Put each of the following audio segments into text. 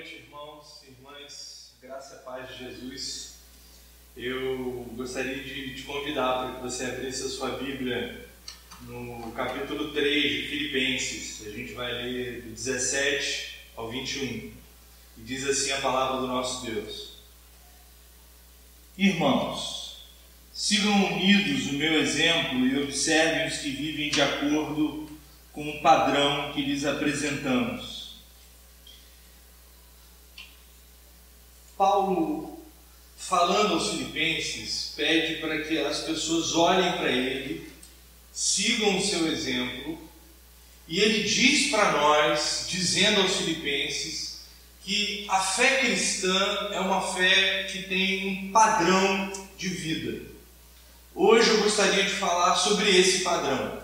noite, irmãos irmãs, graça e paz de Jesus. Eu gostaria de te convidar para que você abrisse a sua Bíblia no capítulo 3 de Filipenses. A gente vai ler do 17 ao 21. E diz assim a palavra do nosso Deus: Irmãos, sigam unidos o meu exemplo e observem os que vivem de acordo com o padrão que lhes apresentamos Paulo, falando aos Filipenses, pede para que as pessoas olhem para ele, sigam o seu exemplo, e ele diz para nós, dizendo aos Filipenses, que a fé cristã é uma fé que tem um padrão de vida. Hoje eu gostaria de falar sobre esse padrão,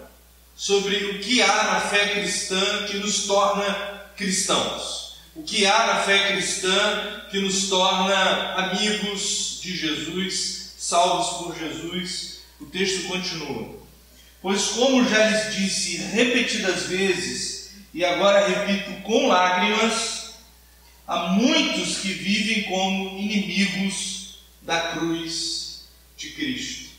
sobre o que há na fé cristã que nos torna cristãos o que há na fé cristã que nos torna amigos de Jesus, salvos por Jesus. O texto continua. Pois, como já lhes disse repetidas vezes, e agora repito com lágrimas, há muitos que vivem como inimigos da cruz de Cristo.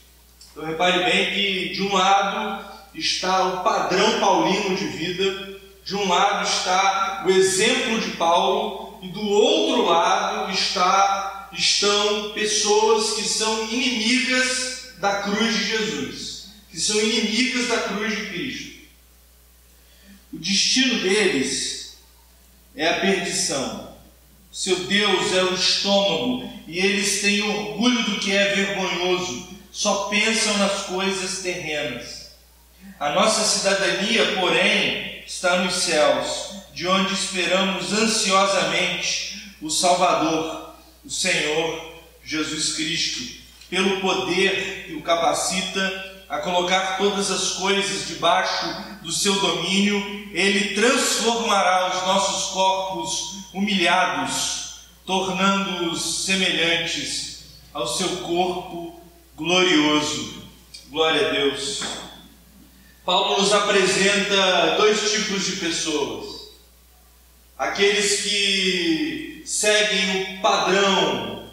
Então, repare bem que, de um lado, está o padrão paulino de vida, de um lado está o exemplo de Paulo e do outro lado está estão pessoas que são inimigas da cruz de Jesus, que são inimigas da cruz de Cristo. O destino deles é a perdição. Seu Deus é o estômago e eles têm orgulho do que é vergonhoso, só pensam nas coisas terrenas. A nossa cidadania, porém, está nos céus, de onde esperamos ansiosamente o Salvador, o Senhor Jesus Cristo, pelo poder que o capacita a colocar todas as coisas debaixo do seu domínio, ele transformará os nossos corpos humilhados, tornando-os semelhantes ao seu corpo glorioso. Glória a Deus. Paulo nos apresenta dois tipos de pessoas. Aqueles que seguem o padrão,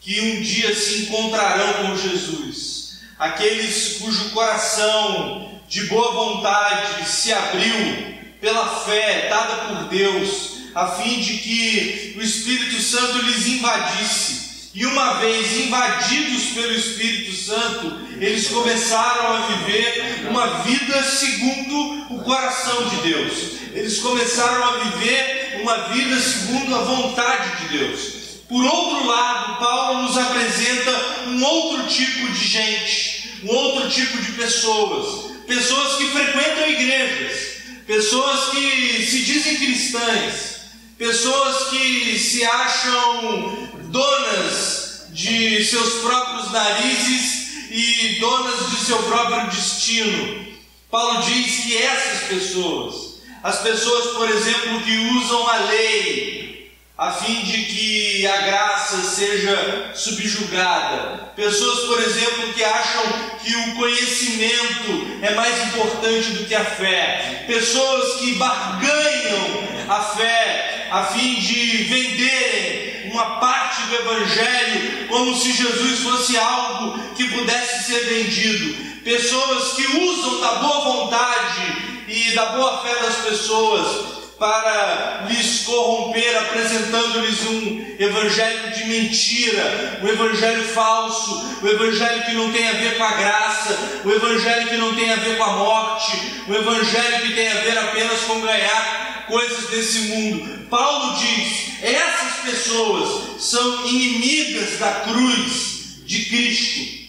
que um dia se encontrarão com Jesus. Aqueles cujo coração de boa vontade se abriu pela fé dada por Deus, a fim de que o Espírito Santo lhes invadisse e uma vez invadidos pelo Espírito Santo, eles começaram a viver uma vida segundo o coração de Deus. Eles começaram a viver uma vida segundo a vontade de Deus. Por outro lado, Paulo nos apresenta um outro tipo de gente, um outro tipo de pessoas, pessoas que frequentam igrejas, pessoas que se dizem cristãs, pessoas que se acham donas de seus próprios narizes e donas de seu próprio destino. Paulo diz que essas pessoas, as pessoas, por exemplo, que usam a lei a fim de que a graça seja subjugada, pessoas, por exemplo, que acham que o conhecimento é mais importante do que a fé, pessoas que barganham a fé a fim de venderem uma parte do Evangelho como se Jesus fosse algo que pudesse ser vendido. Pessoas que usam da boa vontade e da boa fé das pessoas para lhes corromper, apresentando-lhes um evangelho de mentira, um evangelho falso, um evangelho que não tem a ver com a graça, um evangelho que não tem a ver com a morte, um evangelho que tem a ver apenas com ganhar coisas desse mundo. Paulo diz: essas pessoas são inimigas da cruz de Cristo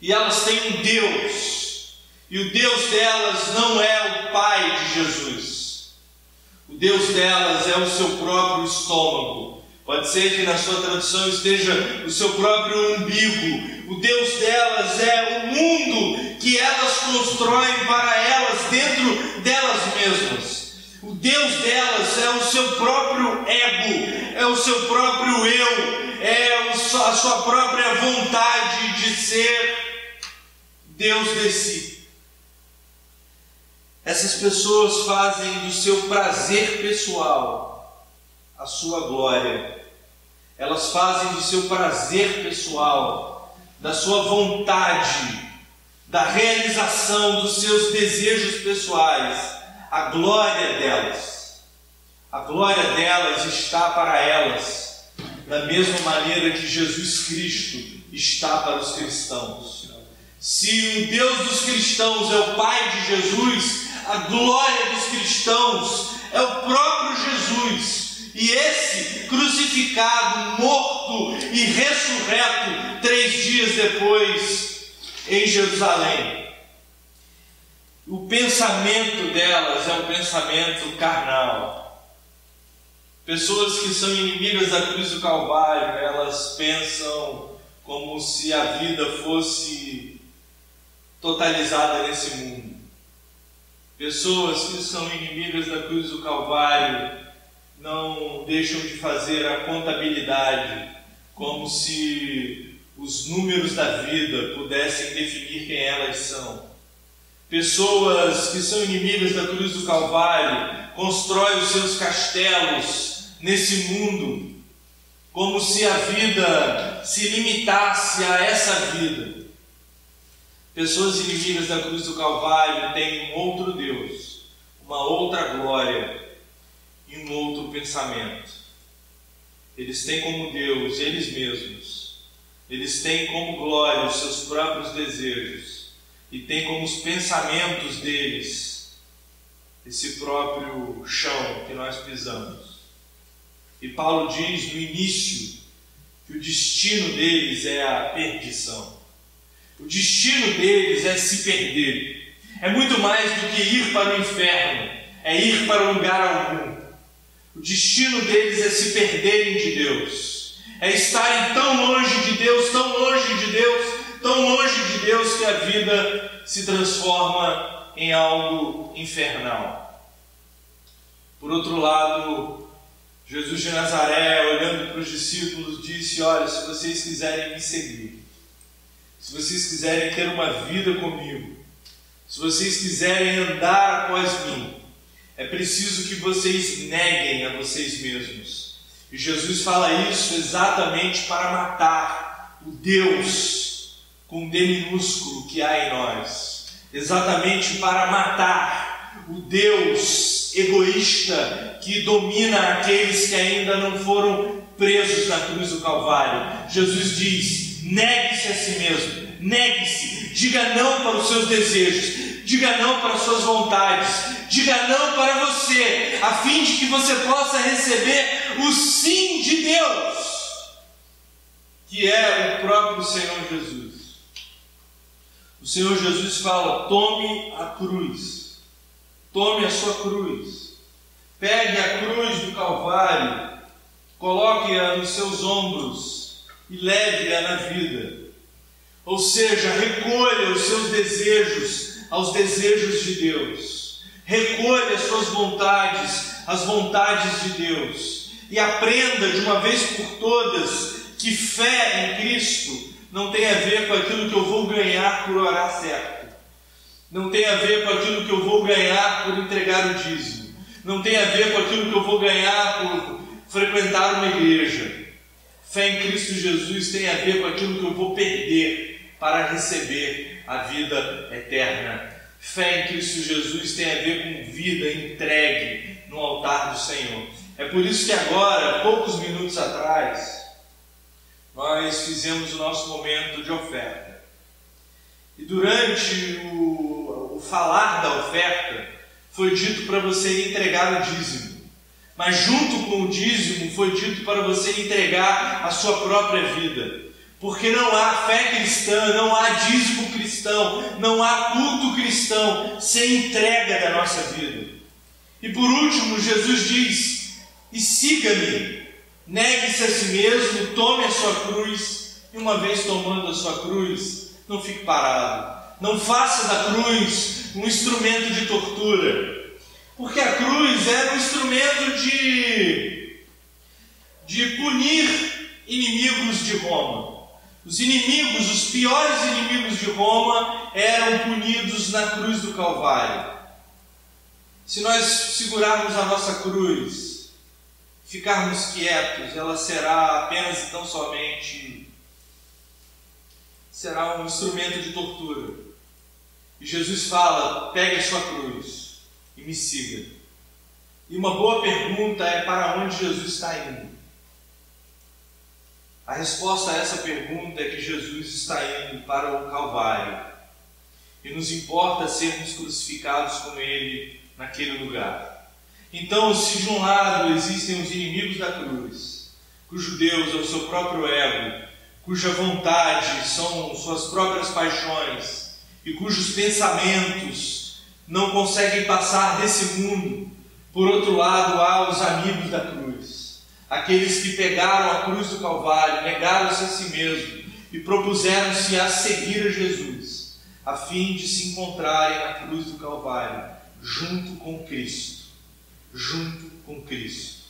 e elas têm um Deus, e o Deus delas não é o Pai de Jesus, o Deus delas é o seu próprio estômago. Pode ser que na sua tradução esteja o seu próprio umbigo. O Deus delas é o mundo que elas constroem para elas dentro delas mesmas. O Deus delas é o seu próprio ego, é o seu próprio eu, é a sua própria vontade de ser Deus de si. Essas pessoas fazem do seu prazer pessoal a sua glória. Elas fazem do seu prazer pessoal, da sua vontade, da realização dos seus desejos pessoais, a glória delas. A glória delas está para elas, da mesma maneira que Jesus Cristo está para os cristãos. Se o Deus dos cristãos é o Pai de Jesus, a glória dos cristãos é o próprio Jesus. E esse crucificado, morto e ressurreto três dias depois em Jerusalém. O pensamento delas é um pensamento carnal. Pessoas que são inimigas da cruz do Calvário, elas pensam como se a vida fosse totalizada nesse mundo. Pessoas que são inimigas da cruz do Calvário não deixam de fazer a contabilidade como se os números da vida pudessem definir quem elas são. Pessoas que são inimigas da cruz do Calvário constroem os seus castelos nesse mundo, como se a vida se limitasse a essa vida. Pessoas inimigas da cruz do Calvário têm um outro Deus, uma outra glória e um outro pensamento. Eles têm como Deus eles mesmos, eles têm como glória os seus próprios desejos e têm como os pensamentos deles esse próprio chão que nós pisamos. E Paulo diz no início que o destino deles é a perdição. O destino deles é se perder. É muito mais do que ir para o inferno, é ir para lugar algum. O destino deles é se perderem de Deus, é estarem tão longe de Deus, tão longe de Deus, tão longe de Deus que a vida se transforma em algo infernal. Por outro lado, Jesus de Nazaré, olhando para os discípulos, disse: Olha, se vocês quiserem me seguir, se vocês quiserem ter uma vida comigo, se vocês quiserem andar após mim, é preciso que vocês neguem a vocês mesmos. E Jesus fala isso exatamente para matar o Deus com D minúsculo que há em nós. Exatamente para matar o Deus egoísta que domina aqueles que ainda não foram presos na cruz do Calvário. Jesus diz: Negue-se a si mesmo, negue-se, diga não para os seus desejos, diga não para as suas vontades, diga não para você, a fim de que você possa receber o sim de Deus, que é o próprio Senhor Jesus. O Senhor Jesus fala: tome a cruz, tome a sua cruz, pegue a cruz do Calvário, coloque-a nos seus ombros e leve-a na vida. Ou seja, recolha os seus desejos aos desejos de Deus. Recolha as suas vontades às vontades de Deus. E aprenda de uma vez por todas que fé em Cristo não tem a ver com aquilo que eu vou ganhar por orar certo. Não tem a ver com aquilo que eu vou ganhar por entregar o dízimo. Não tem a ver com aquilo que eu vou ganhar por frequentar uma igreja Fé em Cristo Jesus tem a ver com aquilo que eu vou perder para receber a vida eterna. Fé em Cristo Jesus tem a ver com vida entregue no altar do Senhor. É por isso que agora, poucos minutos atrás, nós fizemos o nosso momento de oferta. E durante o, o falar da oferta, foi dito para você entregar o dízimo. Mas junto com o dízimo foi dito para você entregar a sua própria vida. Porque não há fé cristã, não há dízimo cristão, não há culto cristão sem entrega da nossa vida. E por último, Jesus diz: E siga-me, negue-se a si mesmo, tome a sua cruz, e uma vez tomando a sua cruz, não fique parado. Não faça da cruz um instrumento de tortura. Porque a cruz era um instrumento de, de punir inimigos de Roma. Os inimigos, os piores inimigos de Roma, eram punidos na cruz do Calvário. Se nós segurarmos a nossa cruz ficarmos quietos, ela será apenas e tão somente será um instrumento de tortura. E Jesus fala: pegue a sua cruz e me siga. E uma boa pergunta é: para onde Jesus está indo? A resposta a essa pergunta é que Jesus está indo para o Calvário e nos importa sermos crucificados com Ele naquele lugar. Então, se de um lado existem os inimigos da cruz, cujo Deus é o seu próprio ego, cuja vontade são suas próprias paixões e cujos pensamentos não conseguem passar desse mundo, por outro lado há os amigos da cruz, aqueles que pegaram a cruz do Calvário, negaram-se a si mesmo e propuseram-se a seguir a Jesus, a fim de se encontrarem na cruz do Calvário, junto com Cristo. Junto com Cristo.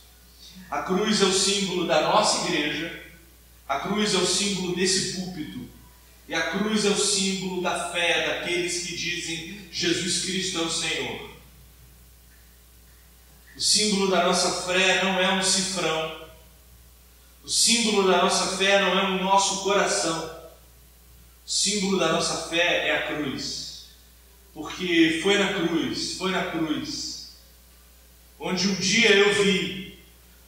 A cruz é o símbolo da nossa igreja, a cruz é o símbolo desse púlpito, e a cruz é o símbolo da fé daqueles que dizem Jesus Cristo é o Senhor. O símbolo da nossa fé não é um cifrão. O símbolo da nossa fé não é o nosso coração. O símbolo da nossa fé é a cruz. Porque foi na cruz, foi na cruz, onde um dia eu vi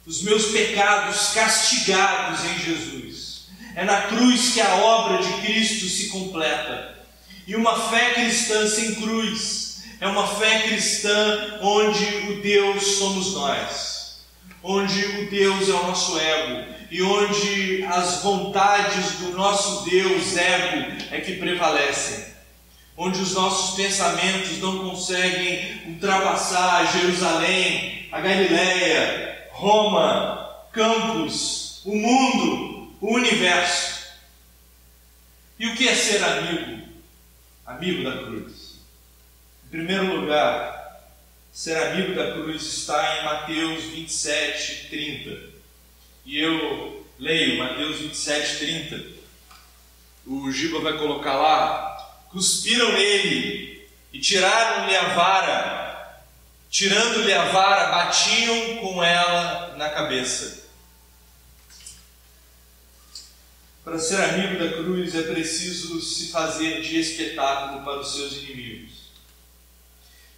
os meus pecados castigados em Jesus. É na cruz que a obra de Cristo se completa. E uma fé cristã sem cruz é uma fé cristã onde o Deus somos nós, onde o Deus é o nosso ego e onde as vontades do nosso Deus ego é que prevalecem onde os nossos pensamentos não conseguem ultrapassar Jerusalém, a Galileia, Roma, Campos, o mundo, o universo. E o que é ser amigo? Amigo da cruz. Em primeiro lugar, ser amigo da cruz está em Mateus 27, 30. E eu leio Mateus 27, 30. O Giba vai colocar lá, cuspiram nele e tiraram-lhe a vara. Tirando-lhe a vara, batiam com ela na cabeça. Para ser amigo da cruz é preciso se fazer de espetáculo para os seus inimigos.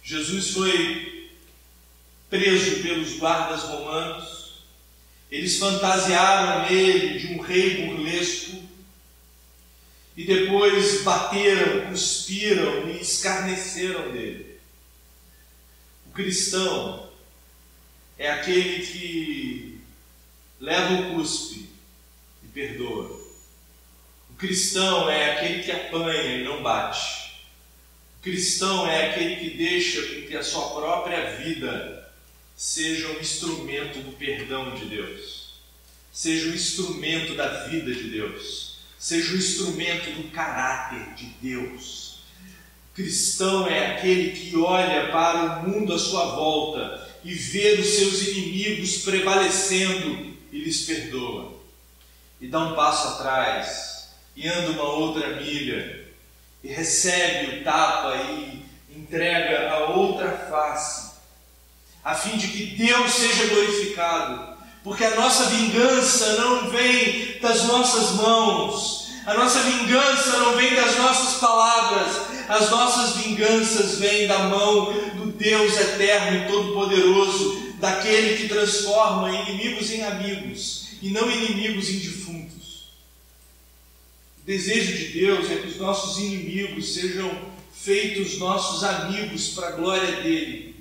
Jesus foi preso pelos guardas romanos, eles fantasiaram nele de um rei burlesco e depois bateram, cuspiram e escarneceram dele. O cristão é aquele que leva o cuspe e perdoa. O cristão é aquele que apanha e não bate. O cristão é aquele que deixa com que a sua própria vida seja um instrumento do perdão de Deus, seja um instrumento da vida de Deus seja um instrumento do caráter de Deus. O cristão é aquele que olha para o mundo à sua volta e vê os seus inimigos prevalecendo e lhes perdoa. E dá um passo atrás e anda uma outra milha e recebe o tapa e entrega a outra face, a fim de que Deus seja glorificado porque a nossa vingança não vem das nossas mãos, a nossa vingança não vem das nossas palavras, as nossas vinganças vêm da mão do Deus eterno e todo-poderoso, daquele que transforma inimigos em amigos e não inimigos em defuntos. O desejo de Deus é que os nossos inimigos sejam feitos nossos amigos para a glória dele.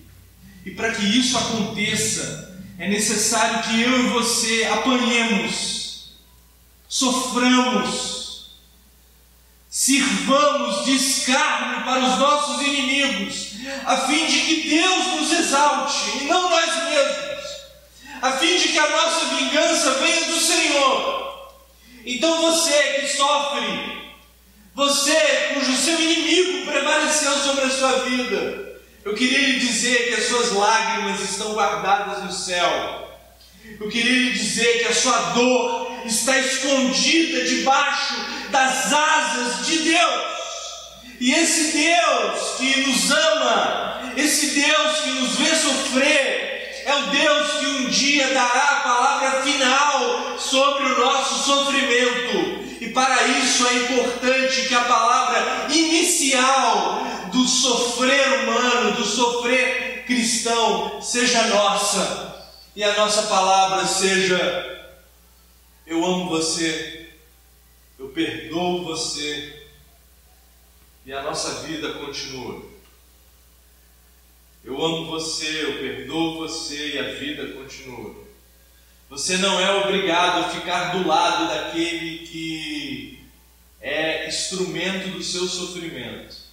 E para que isso aconteça, é necessário que eu e você apanhemos, soframos, sirvamos de escárnio para os nossos inimigos, a fim de que Deus nos exalte e não nós mesmos, a fim de que a nossa vingança venha do Senhor. Então você que sofre, você cujo seu inimigo prevaleceu sobre a sua vida, eu queria lhe dizer que as suas lágrimas estão guardadas no céu. Eu queria lhe dizer que a sua dor está escondida debaixo das asas de Deus. E esse Deus que nos ama, esse Deus que nos vê sofrer, é o Deus que um dia dará a palavra final sobre o nosso sofrimento. E para isso é importante que a palavra inicial do sofrer sofrer cristão, seja nossa. E a nossa palavra seja: Eu amo você, eu perdoo você, e a nossa vida continua. Eu amo você, eu perdoo você e a vida continua. Você não é obrigado a ficar do lado daquele que é instrumento do seu sofrimento.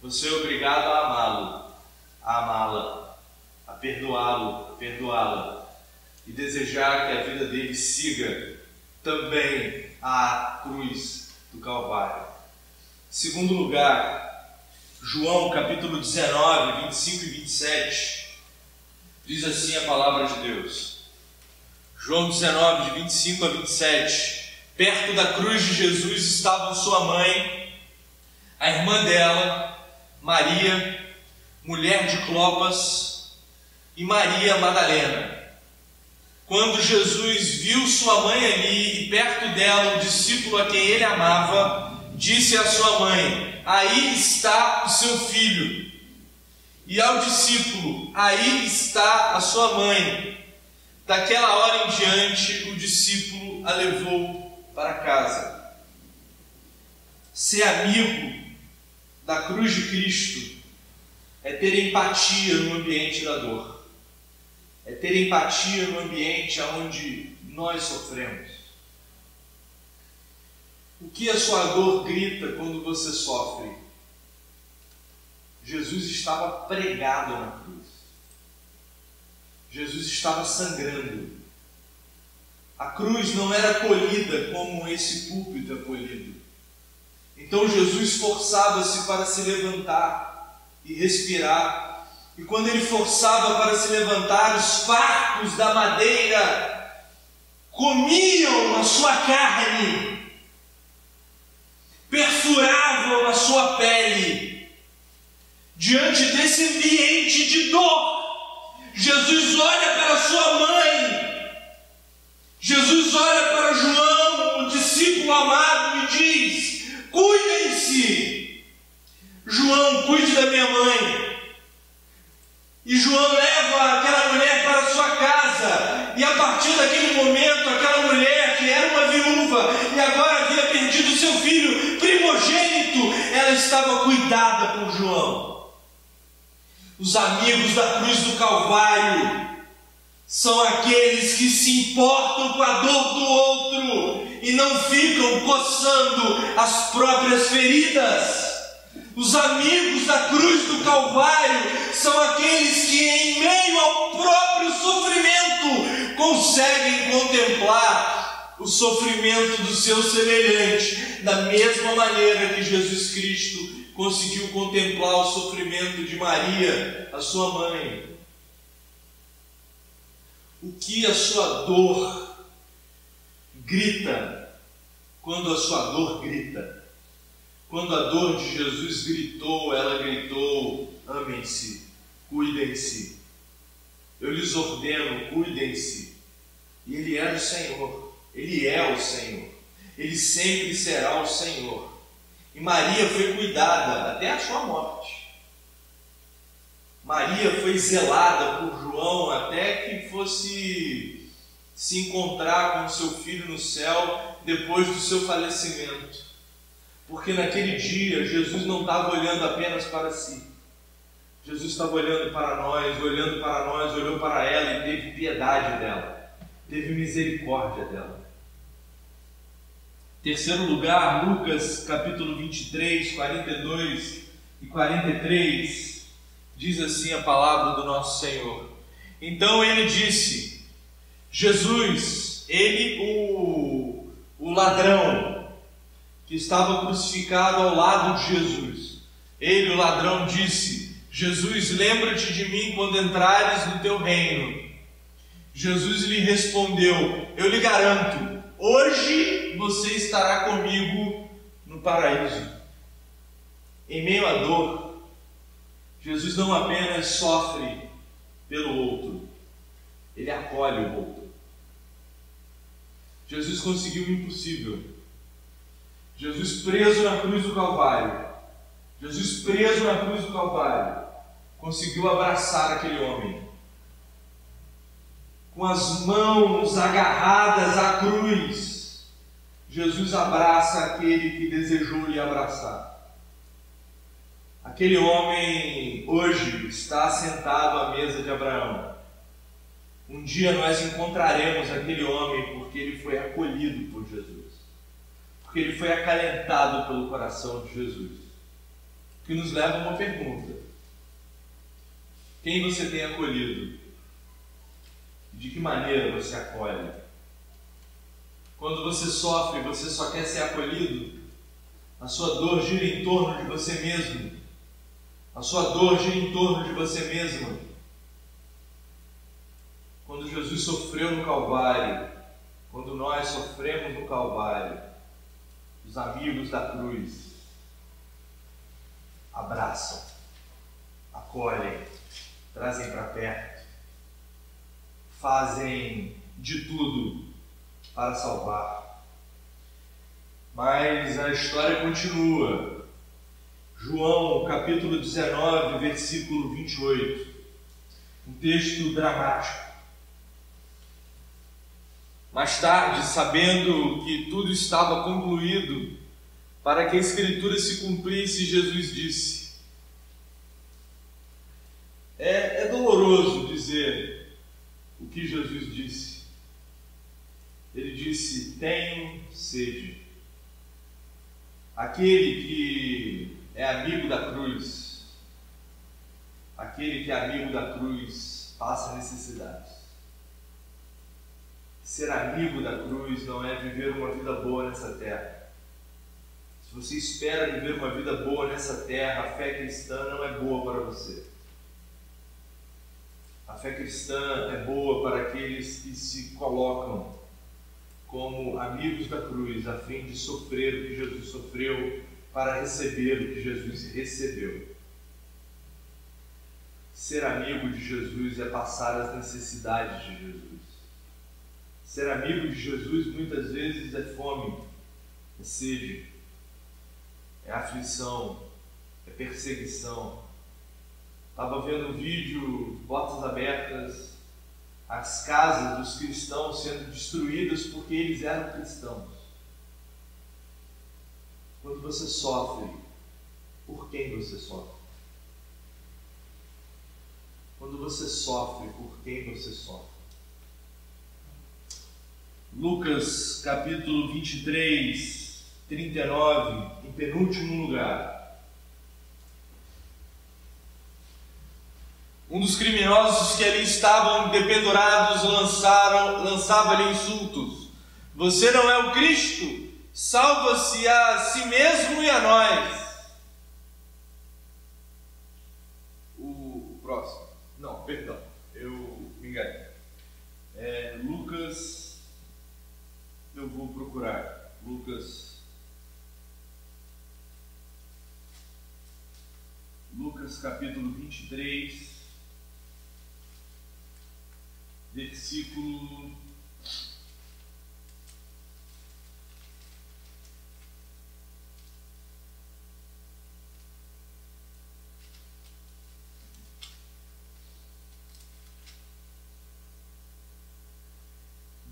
Você é obrigado a amá-lo, a amá-la, a perdoá-lo, a perdoá-la e desejar que a vida dele siga também a cruz do Calvário. Segundo lugar, João capítulo 19, 25 e 27, diz assim a palavra de Deus. João 19, de 25 a 27. Perto da cruz de Jesus estavam sua mãe, a irmã dela, Maria, mulher de Clopas, e Maria Madalena. Quando Jesus viu sua mãe ali e perto dela o discípulo a quem ele amava, disse à sua mãe: Aí está o seu filho. E ao discípulo: Aí está a sua mãe. Daquela hora em diante, o discípulo a levou para casa. Ser amigo da cruz de Cristo é ter empatia no ambiente da dor, é ter empatia no ambiente onde nós sofremos. O que a sua dor grita quando você sofre? Jesus estava pregado na cruz. Jesus estava sangrando. A cruz não era colhida como esse púlpito é polido. Então Jesus forçava-se para se levantar e respirar. E quando ele forçava para se levantar, os farcos da madeira comiam a sua carne perfuravam a sua pele. Diante desse ambiente de dor, Jesus olha para sua mãe, Jesus olha para João, o discípulo amado, Cuidem-se, João, cuide da minha mãe. E João leva aquela mulher para sua casa, e a partir daquele momento, aquela mulher que era uma viúva e agora havia perdido seu filho, primogênito, ela estava cuidada por João. Os amigos da cruz do Calvário são aqueles que se importam com a dor do outro e não ficam coçando as próprias feridas. Os amigos da cruz do Calvário são aqueles que, em meio ao próprio sofrimento, conseguem contemplar o sofrimento do seu semelhante, da mesma maneira que Jesus Cristo conseguiu contemplar o sofrimento de Maria, a sua mãe. O que a sua dor grita quando a sua dor grita? Quando a dor de Jesus gritou, ela gritou: amem-se, cuidem-se. Eu lhes ordeno, cuidem-se. E Ele era o Senhor. Ele é o Senhor. Ele sempre será o Senhor. E Maria foi cuidada até a sua morte. Maria foi zelada por João até que fosse se encontrar com seu filho no céu depois do seu falecimento. Porque naquele dia Jesus não estava olhando apenas para si. Jesus estava olhando para nós, olhando para nós, olhou para ela e teve piedade dela, teve misericórdia dela. Terceiro lugar, Lucas capítulo 23, 42 e 43, diz assim a palavra do nosso Senhor. Então ele disse: Jesus, ele, o, o ladrão, que estava crucificado ao lado de Jesus, ele, o ladrão, disse: Jesus, lembra-te de mim quando entrares no teu reino. Jesus lhe respondeu: Eu lhe garanto Hoje você estará comigo no paraíso. Em meio à dor, Jesus não apenas sofre pelo outro, ele acolhe o outro. Jesus conseguiu o impossível. Jesus preso na cruz do Calvário, Jesus preso na cruz do Calvário, conseguiu abraçar aquele homem. Com as mãos agarradas à cruz, Jesus abraça aquele que desejou lhe abraçar. Aquele homem hoje está sentado à mesa de Abraão. Um dia nós encontraremos aquele homem porque ele foi acolhido por Jesus, porque ele foi acalentado pelo coração de Jesus. Que nos leva a uma pergunta: quem você tem acolhido? De que maneira você acolhe? Quando você sofre, você só quer ser acolhido? A sua dor gira em torno de você mesmo. A sua dor gira em torno de você mesmo. Quando Jesus sofreu no Calvário, quando nós sofremos no Calvário, os amigos da cruz abraçam, acolhem, trazem para perto, fazem de tudo para salvar. Mas a história continua. João, capítulo 19, versículo 28. Um texto dramático. Mais tarde, sabendo que tudo estava concluído, para que a Escritura se cumprisse, Jesus disse: é, é doloroso dizer o que Jesus disse. Ele disse: Tenho sede. Aquele que é amigo da cruz, aquele que é amigo da cruz, passa necessidades. Ser amigo da cruz não é viver uma vida boa nessa terra. Se você espera viver uma vida boa nessa terra, a fé cristã não é boa para você. A fé cristã é boa para aqueles que se colocam como amigos da cruz, a fim de sofrer o que Jesus sofreu, para receber o que Jesus recebeu. Ser amigo de Jesus é passar as necessidades de Jesus. Ser amigo de Jesus muitas vezes é fome, é sede, é aflição, é perseguição, Estava vendo um vídeo, portas abertas, as casas dos cristãos sendo destruídas porque eles eram cristãos. Quando você sofre, por quem você sofre? Quando você sofre, por quem você sofre? Lucas capítulo 23, 39, em penúltimo lugar. Um dos criminosos que ali estavam dependurados lançava-lhe insultos. Você não é o Cristo? Salva-se a si mesmo e a nós. O, o próximo. Não, perdão, eu me enganei. É, Lucas, eu vou procurar. Lucas. Lucas capítulo 23 versículo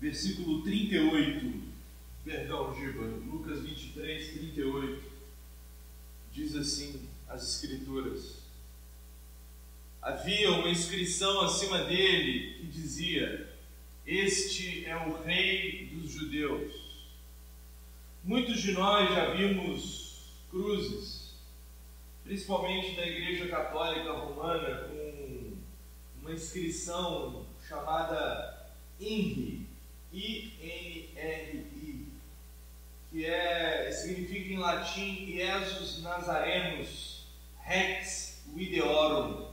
versículo 38, perdão, Giba, Lucas 23, 38, diz assim as Escrituras: havia uma inscrição acima dele que dizia: Este é o Rei dos Judeus. Muitos de nós já vimos cruzes, principalmente da Igreja Católica Romana, com uma inscrição chamada INRI, I-N-R-I, que é, significa em latim Iesus Nazarenos Rex Videorum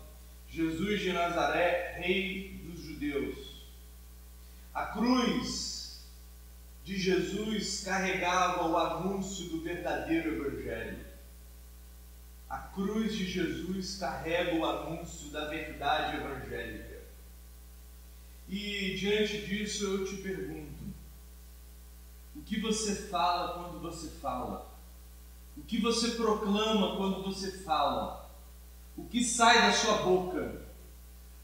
Jesus de Nazaré, Rei dos Judeus. A cruz de Jesus carregava o anúncio do verdadeiro Evangelho. A cruz de Jesus carrega o anúncio da verdade evangélica. E diante disso eu te pergunto: o que você fala quando você fala? O que você proclama quando você fala? O que sai da sua boca?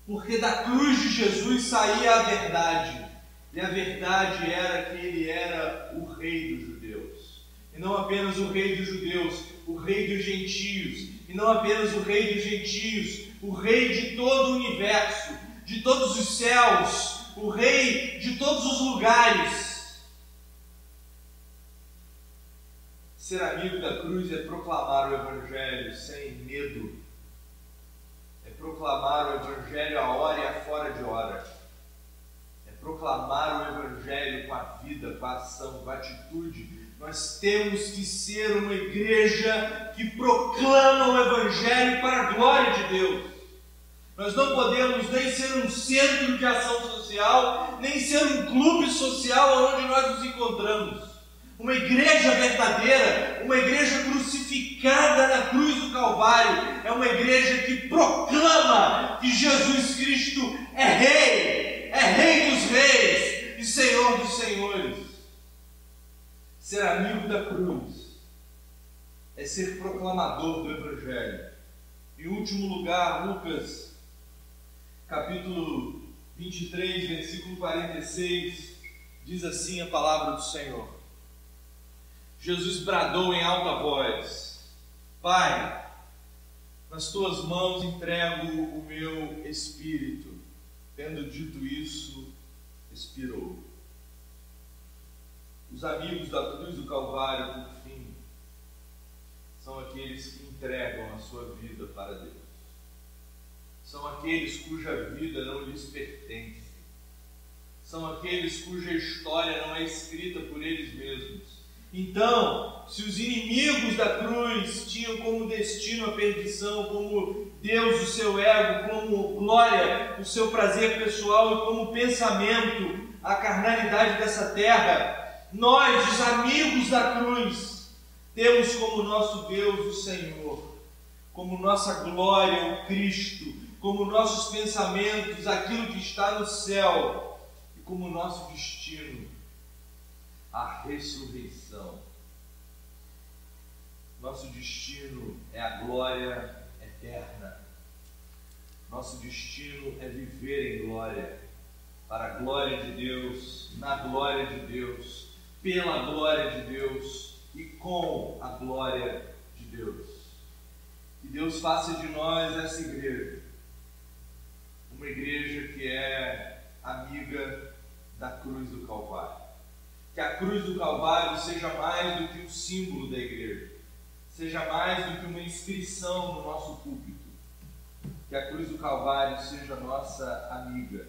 Porque da cruz de Jesus saía a verdade, e a verdade era que ele era o Rei dos judeus, e não apenas o Rei dos judeus, o Rei dos gentios, e não apenas o Rei dos gentios, o Rei de todo o universo, de todos os céus, o Rei de todos os lugares. Ser amigo da cruz é proclamar o Evangelho sem medo, é proclamar o Evangelho a hora e a fora de hora, é proclamar o Evangelho com a vida, com a ação, com a atitude. Nós temos que ser uma igreja que proclama o Evangelho para a glória de Deus. Nós não podemos nem ser um centro de ação social, nem ser um clube social onde nós nos encontramos. Uma igreja verdadeira, uma igreja crucificada na cruz do Calvário, é uma igreja que proclama que Jesus Cristo é Rei, é Rei dos Reis e Senhor dos Senhores. Ser amigo da cruz é ser proclamador do Evangelho. Em último lugar, Lucas, capítulo 23, versículo 46, diz assim a palavra do Senhor. Jesus bradou em alta voz: Pai, nas tuas mãos entrego o meu espírito. Tendo dito isso, expirou. Os amigos da cruz do Calvário, por fim, são aqueles que entregam a sua vida para Deus. São aqueles cuja vida não lhes pertence. São aqueles cuja história não é escrita por eles mesmos então, se os inimigos da cruz tinham como destino a perdição, como Deus o seu ego, como glória o seu prazer pessoal e como pensamento a carnalidade dessa terra, nós, os amigos da cruz, temos como nosso Deus o Senhor, como nossa glória o Cristo, como nossos pensamentos aquilo que está no céu e como nosso destino a ressurreição. Nosso destino é a glória eterna. Nosso destino é viver em glória, para a glória de Deus, na glória de Deus, pela glória de Deus e com a glória de Deus. Que Deus faça de nós essa igreja, uma igreja que é amiga da cruz do Calvário que a cruz do Calvário seja mais do que um símbolo da igreja, seja mais do que uma inscrição no nosso púlpito. Que a cruz do Calvário seja nossa amiga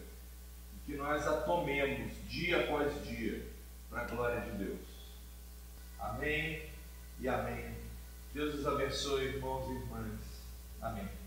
que nós a tomemos dia após dia para a glória de Deus. Amém e amém. Deus os abençoe, irmãos e irmãs. Amém.